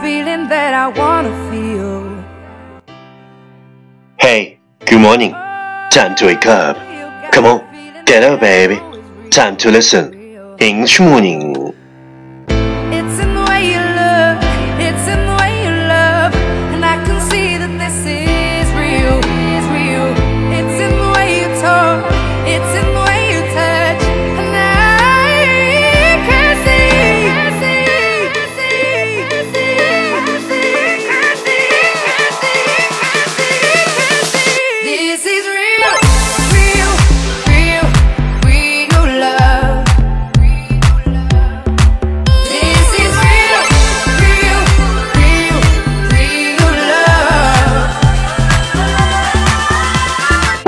feeling that I wanna feel. Hey, good morning. Time to wake up. Come on, get up, baby. Time to listen. English morning.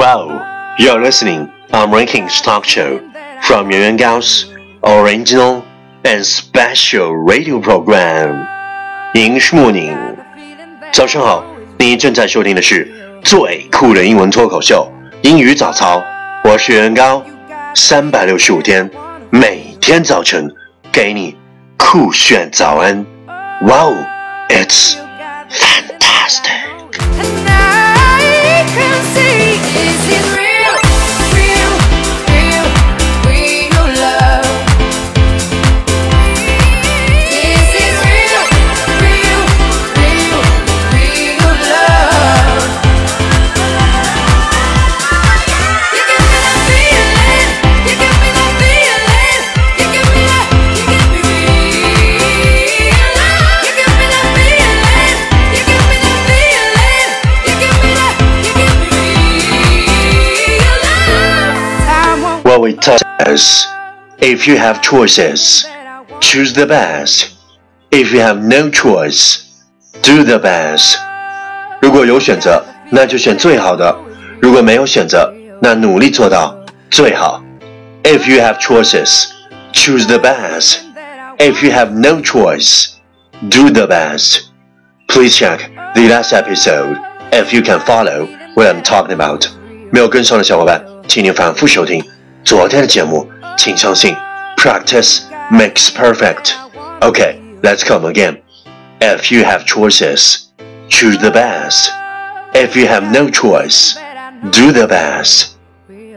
Wow, you're listening on Rankings Talk Show from Yuan Yuan Gao's original and special radio program. English morning. 早上好，你正在收听的是最酷的英文脱口秀《英语早操》，我是袁高，三百六十五天，每天早晨给你酷炫早安。Wow, it's fantastic. is real, real, it tells us if you have choices, choose the best. If you have no choice, do the best. 如果有选择，那就选最好的；如果没有选择，那努力做到最好。If you have choices, choose the best. If you have no choice, do the best. Please check the last episode if you can follow what I'm talking about. 没有跟上的小伙伴，请您反复收听 昨天的节目。请相信，practice makes perfect. Okay, let's come again. If you have choices, choose the best. If you have no choice, do the best.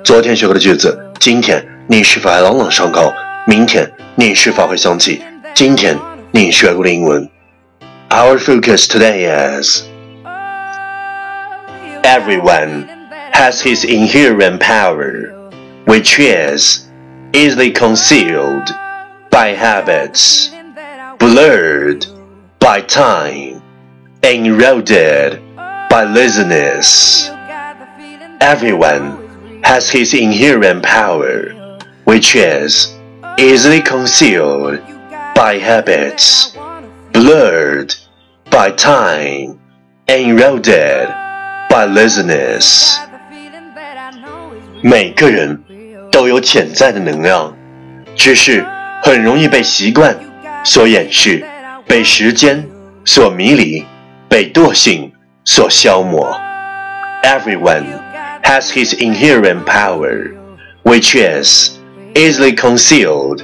昨天学过的句子，今天你是否还朗朗上口？明天你是否会想起今天你学过的英文？Our focus today is everyone has his inherent power, which is easily concealed by habits, blurred by time, eroded by laziness. Everyone has his inherent power, which is easily concealed by habits, blurred by time, eroded by laziness. 每个人 都有潜在的能量，只是很容易被习惯所掩饰，被时间所迷离，被惰性所消磨。Everyone has his inherent power, which is easily concealed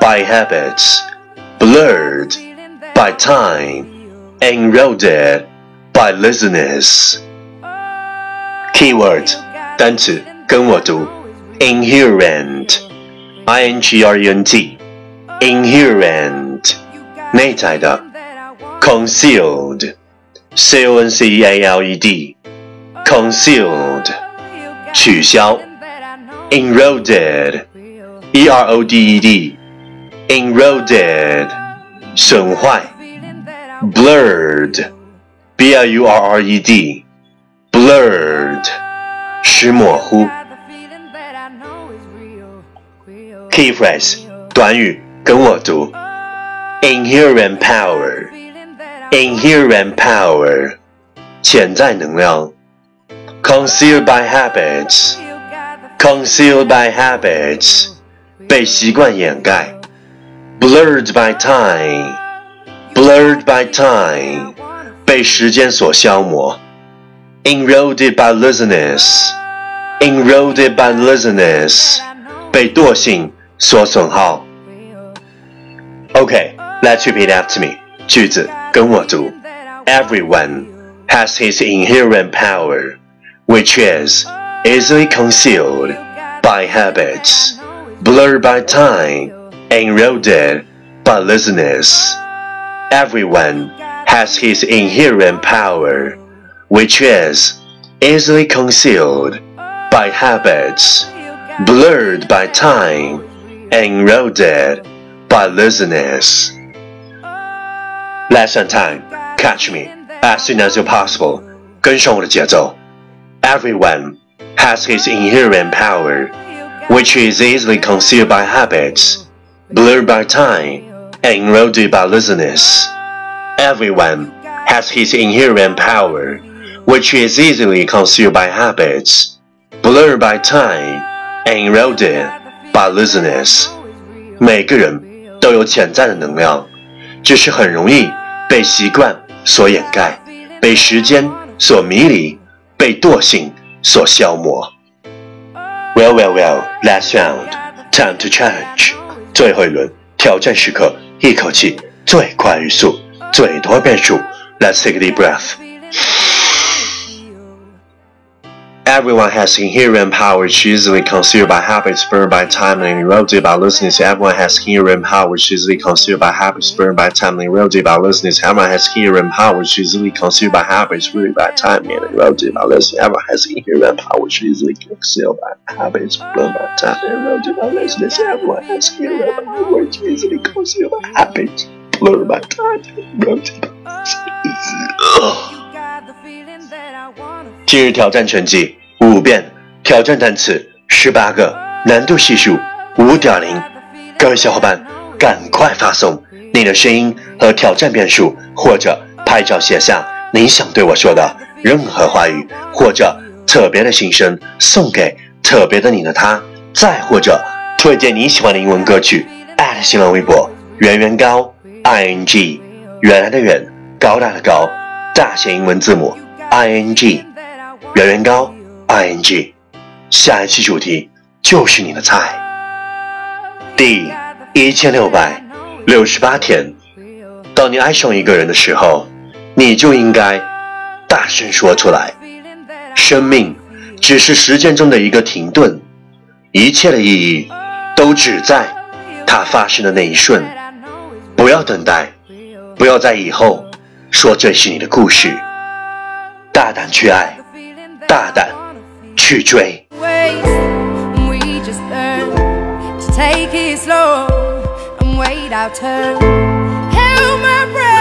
by habits, blurred by time, eroded by laziness. Keyword 单词跟我读 ，inherent，i n g r e n t，inherent，内在的，concealed，c o n c e a l e d，concealed，取消，eroded，e r o d e d，eroded，损坏，blurred，b l u r r e d，blurred，使模糊。 Key phrase 短语跟我读，inherent power，inherent power，潜在能量，concealed by habits，concealed by habits，被习惯掩盖，blurred by time，blurred by time，被时间所消磨，eroded by laziness，eroded by laziness，被惰性 所损耗。Okay, let's repeat after me. 句子 跟我读：Everyone has his inherent power, which is easily concealed by habits, blurred by time, eroded by laziness. Everyone has his inherent power, which is easily concealed by habits, blurred by time, eroded by laziness. Lesson time. Catch me as soon as you're possible. 跟上我的节奏。Everyone has his inherent power, which is easily concealed by habits, blurred by time, and eroded by laziness. Everyone has his inherent power, which is easily concealed by habits, blurred by time, and eroded by laziness. 每个人都有潜在的能量，只是很容易被习惯所掩盖，被时间所迷离，被惰性所消磨。Well, well, well, last round, time to challenge. 最后一轮挑战时刻，一口气最快语速，最多变数。Let's take a deep breath. Everyone has inherent power which is easily concealed by habits burned by time and eroded by laziness. Everyone has inherent power which is easily concealed by habits burned by time and eroded by laziness. Everyone has inherent power which is easily concealed by habits burned by time and eroded by laziness. Everyone has inherent power which is easily concealed by habits burned by time and eroded by laziness. Everyone has inherent power which is easily concealed by habits burned by time and eroded by laziness. 今日挑战成绩 五遍，挑战单词十八个，难度系数五点零。各位小伙伴，赶快发送你的声音和挑战遍数，或者拍照写下你想对我说的任何话语，或者特别的心声送给特别的你的他，再或者推荐你喜欢的英文歌曲。新浪微博圆圆高 i n g，原来的圆，高大的高，大写英文字母 i n g。圆圆高，ing，下一期主题就是你的菜。第一千六百六十八天，当你爱上一个人的时候，你就应该大声说出来。生命只是时间中的一个停顿，一切的意义都只在它发生的那一瞬。不要等待，不要在以后说这是你的故事，大胆去爱。大胆去追。Take it slow and wait our turn. Held my breath.